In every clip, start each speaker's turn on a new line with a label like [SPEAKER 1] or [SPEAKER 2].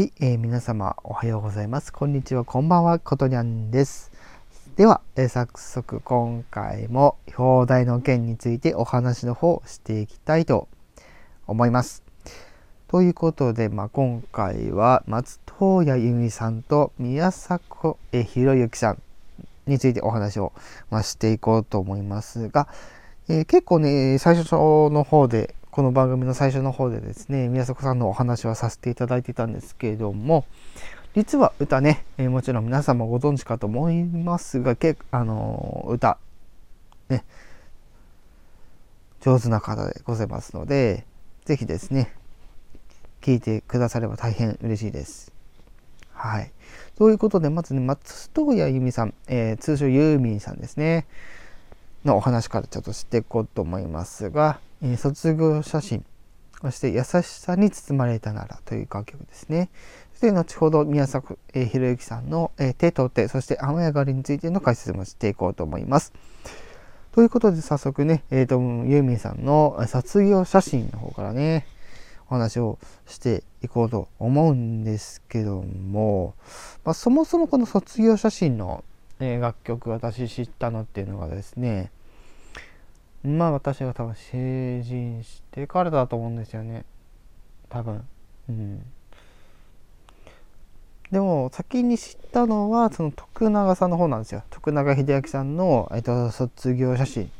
[SPEAKER 1] はい、えー、皆様おはようございます。こんにちは、こんばんは、ことにゃんです。では、えー、早速今回も表題の件についてお話の方をしていきたいと思います。ということで、まあ、今回は松任谷由実さんと宮迫博之さんについてお話を、まあ、していこうと思いますが、えー、結構ね、最初の方で、この番組の最初の方でですね、宮迫さんのお話はさせていただいてたんですけれども、実は歌ね、えー、もちろん皆さんもご存知かと思いますが、けあのー、歌、ね、上手な方でございますので、ぜひですね、聞いてくだされば大変嬉しいです。はい。ということで、まずね、松任谷由実さん、えー、通称ユーミンさんですね。のお話からちょっとしていこうと思いますが、え、卒業写真、そして優しさに包まれたならという楽曲ですね。そして後ほど宮迫、えー、博之さんの、え、手と手、そして雨上がりについての解説もしていこうと思います。ということで早速ね、えっ、ー、と、ユーミンさんの卒業写真の方からね、お話をしていこうと思うんですけども、まあ、そもそもこの卒業写真のえ、楽曲私知ったのっていうのがですねまあ私が多分成人してからだと思うんですよね。多分。うん。でも先に知ったのはその徳永さんの方なんですよ。徳永英明さんの、えっと、卒業写真。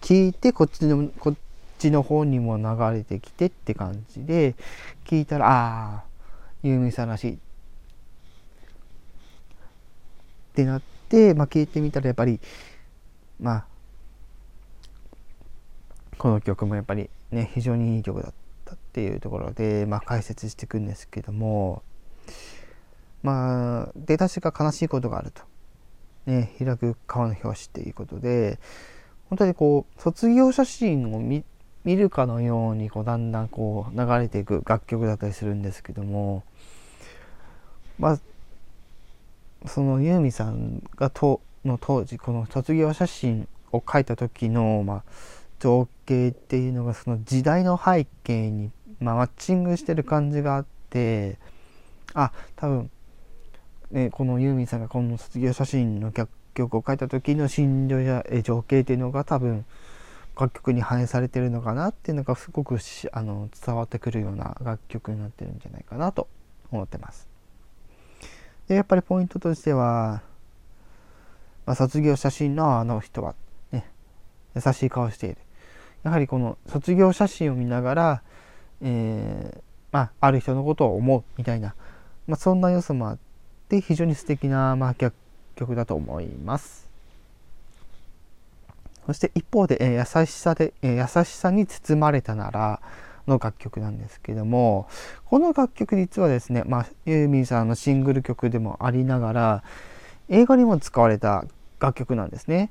[SPEAKER 1] 聞いてこっちのこっちの方にも流れてきてって感じで聞いたらああユーミンさんらしい。ってなって、まあ、聞いてみたらやっぱりまあこの曲もやっぱりね非常にいい曲だったっていうところで、まあ、解説していくんですけどもまあ出だしが悲しいことがあると。ね、開く川の表紙っていうことで本当にこう卒業写真を見るかのようにこうだんだんこう流れていく楽曲だったりするんですけどもまあそのユーミさんがとの当時この卒業写真を描いた時の、まあ、情景っていうのがその時代の背景に、まあ、マッチングしてる感じがあってあ多分、ね、このユーミンさんがこの卒業写真の楽曲を書いた時の心情や情景っていうのが多分楽曲に反映されてるのかなっていうのがすごくあの伝わってくるような楽曲になってるんじゃないかなと思ってます。でやっぱりポイントとしては、まあ、卒業写真のあの人はね優しい顔しているやはりこの卒業写真を見ながら、えー、まあ、ある人のことを思うみたいな、まあ、そんな要素もあって非常に素敵な、まあ、曲だと思いますそして一方で、えー、優しさで、え、優しさに包まれたならの楽曲なんですけどもこの楽曲実はですね、まあ、ユーミンさんのシングル曲でもありながら映画にも使われた楽曲なんですね。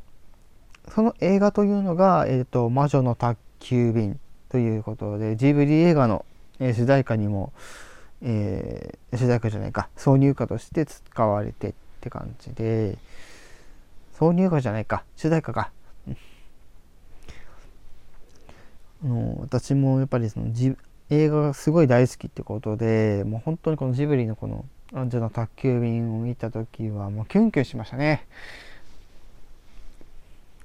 [SPEAKER 1] その映画というのが、えーと、魔女の宅急便ということでジブリ映画の、えー、主題歌にも、えー、主題歌じゃないか挿入歌として使われてって感じで挿入歌じゃないか主題歌か。の私もやっぱりその映画がすごい大好きってことでもう本当にこのジブリのこの「アンジェの宅急便」を見た時はもうキュンキュンしましたね。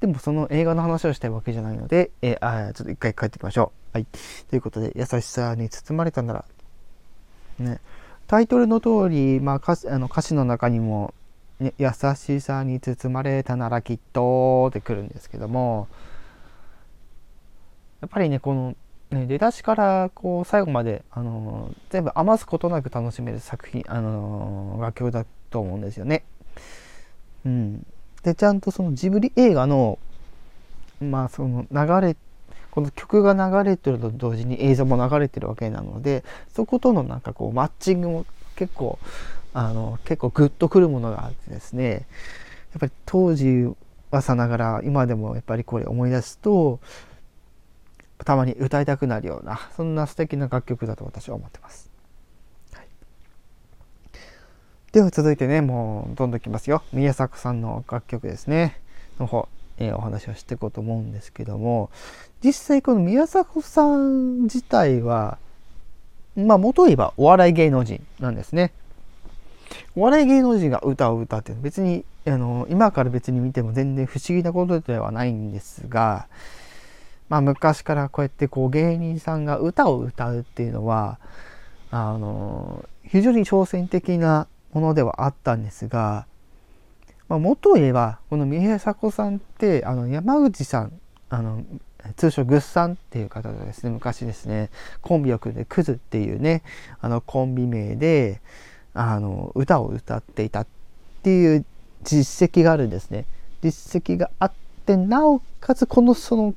[SPEAKER 1] でもその映画の話をしたいわけじゃないので、えー、あちょっと一回帰ってきましょう。はい。ということで優しさに包まれたなら。ね。タイトルの通り、まあ、歌詞あの歌詞の中にも、ね、優しさに包まれたならきっとってくるんですけどもやっぱりねこの、ね、出だしからこう最後まで、あのー、全部余すことなく楽しめる作品、あのー、楽曲だと思うんですよね。うん、でちゃんとそのジブリ映画のまあその流れこの曲が流れてると同時に映像も流れてるわけなのでそことのなんかこうマッチングも結構あの結構グッとくるものがあってですねやっぱり当時はさながら今でもやっぱりこれ思い出すとたまに歌いたくなるようなそんな素敵な楽曲だと私は思ってます。では続いてねもうどんどんいきますよ。宮迫さんの楽曲ですね。の方、えー、お話をしていこうと思うんですけども。実際この宮迫さん自体はまあ元言えばお笑い芸能人なんですね。お笑い芸能人が歌を歌って別にあの今から別に見ても全然不思議なことではないんですが、まあ、昔からこうやってこう芸人さんが歌を歌うっていうのはあの非常に挑戦的なものではあったんですが、まあ、元言えばこの宮迫さんってあの山口さんあの通称グッさんっていう方がですね。昔ですね。コンビを組んでクズっていうねあのコンビ名であの歌を歌っていたっていう実績があるんですね。実績があってなおかつこのその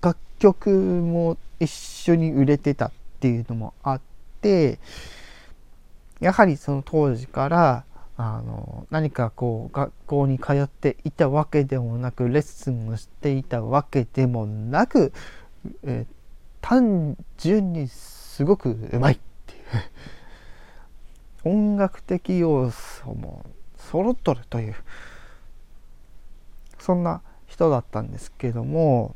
[SPEAKER 1] 楽曲も一緒に売れてたっていうのもあってやはりその当時からあの何かこう学校に通っていたわけでもなくレッスンをしていたわけでもなく、えー、単純にすごくうまいっていう。音楽的要素も揃っとるというそんな人だったんですけども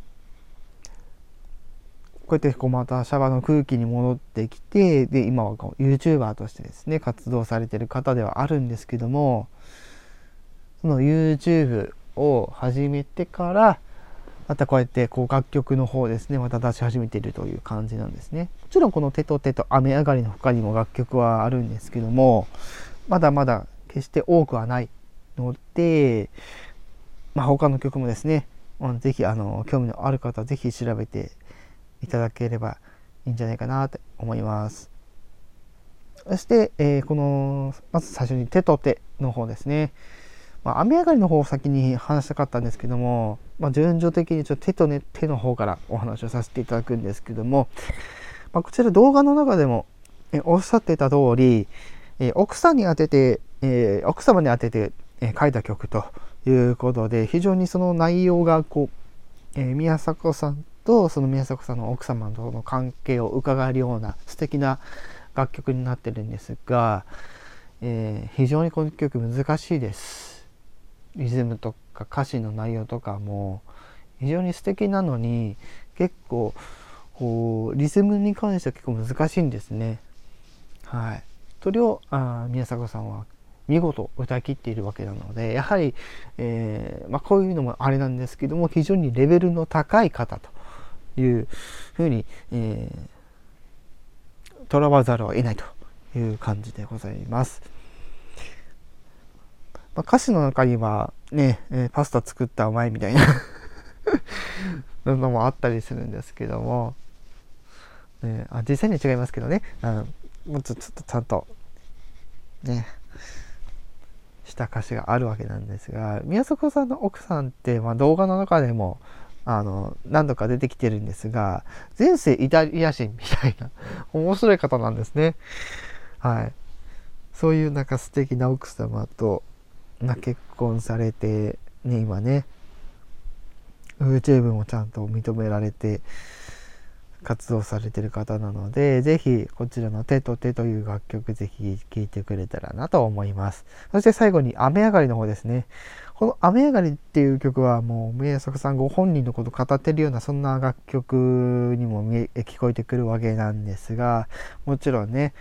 [SPEAKER 1] こうやってこうまたシャバの空気に戻ってきてで今はこう YouTuber としてですね活動されてる方ではあるんですけどもその YouTube を始めてからまたこうやってこう楽曲の方ですねまた出し始めているという感じなんですね。もちろんこの「手と手と雨上がり」の他にも楽曲はあるんですけどもまだまだ決して多くはないので、まあ、他の曲もですね是非あ興味のある方は是非調べていただければいいんじゃないかなと思います。そして、えー、このまず最初に手と手の方ですね。まあ、雨上がりの方を先に話したかったんですけども、まあ、順序的にちょっと手と、ね、手の方からお話をさせていただくんですけども、まあ、こちら動画の中でも、えおっしゃってた通り、え奥さんに当てて、えー、奥様に当てて、え書いた曲ということで非常にその内容がこう、え宮迫さんとその宮迫さんの奥様との関係を伺えるような素敵な楽曲になってるんですが、えー、非常にこの曲難しいです。リズムとか歌詞の内容とかも非常に素敵なのに結構こうリズムに関しては結構難しいんですね。はい。それをあ宮迫さんは見事歌い切っているわけなのでやはり、えーまあ、こういうのもあれなんですけども非常にレベルの高い方と。いうふうに、えー、とらわざるを得ないという感じでございます。まあ、歌詞の中にはね、えー、パスタ作ったうまいみたいな のもあったりするんですけども、ね、あ実際に違いますけどねあのもうちょっとちゃんとねした歌詞があるわけなんですが宮迫さんの奥さんって、まあ、動画の中でもあの何度か出てきてるんですが前世イタリア人みたいな 面白い方なんですね。はい、そういうなんか素敵な奥様と、ま結婚されて、ね、今ね YouTube もちゃんと認められて活動されてる方なので、ぜひこちらの手と手という楽曲ぜひ聴いてくれたらなと思います。そして最後に雨上がりの方ですね。この雨上がりっていう曲はもう宮迫さんご本人のことを語ってるようなそんな楽曲にもえ聞こえてくるわけなんですが、もちろんね、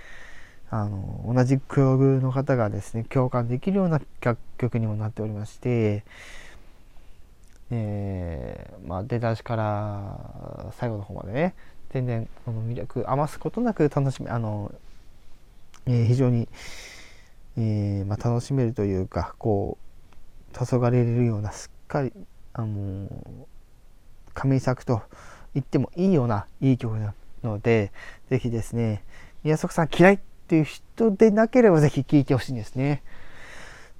[SPEAKER 1] あの同じ境遇の方がですね共感できるような楽曲にもなっておりまして、えー、まあ、出だしから最後の方までね全然この魅力余すことなく楽しめあの、えー、非常に、えー、まあ、楽しめるというかこう黄昏れるようなすっかりあの神作と言ってもいいようないい曲なので是非ですね宮迫さん嫌いっていう人でなければ是非聴いてほしいんですね。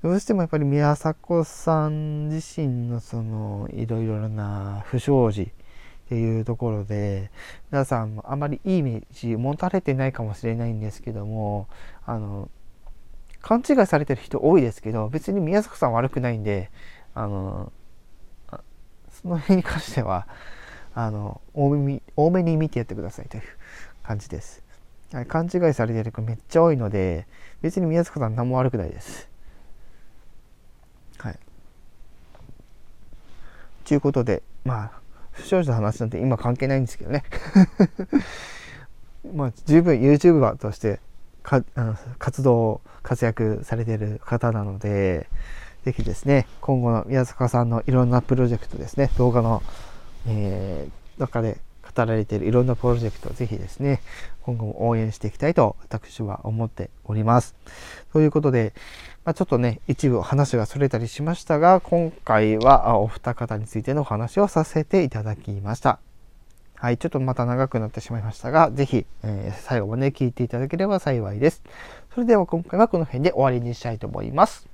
[SPEAKER 1] どうしてもやっぱり宮迫さん自身のそのいろいろな不祥事っていうところで皆さんあまりいいイメージ持たれてないかもしれないんですけどもあの勘違いされてる人多いですけど別に宮迫さん悪くないんであのその辺に関してはあの多め多めに見てやってくださいという感じです。勘違いされてる子めっちゃ多いので別に宮迫さん何も悪くないです。はい。ということで、まあ、不祥事の話なんて今関係ないんですけどね。まあ、十分 YouTuber としてかあの活動活躍されている方なので是非ですね今後の宮坂さんのいろんなプロジェクトですね動画の、えー、中で語られているいろんなプロジェクトをぜひですね今後も応援していきたいと私は思っております。ということで、まあ、ちょっとね一部話がそれたりしましたが今回はお二方についてのお話をさせていただきました。はい、ちょっとまた長くなってしまいましたが、是非、えー、最後まで聞いていただければ幸いです。それでは今回はこの辺で終わりにしたいと思います。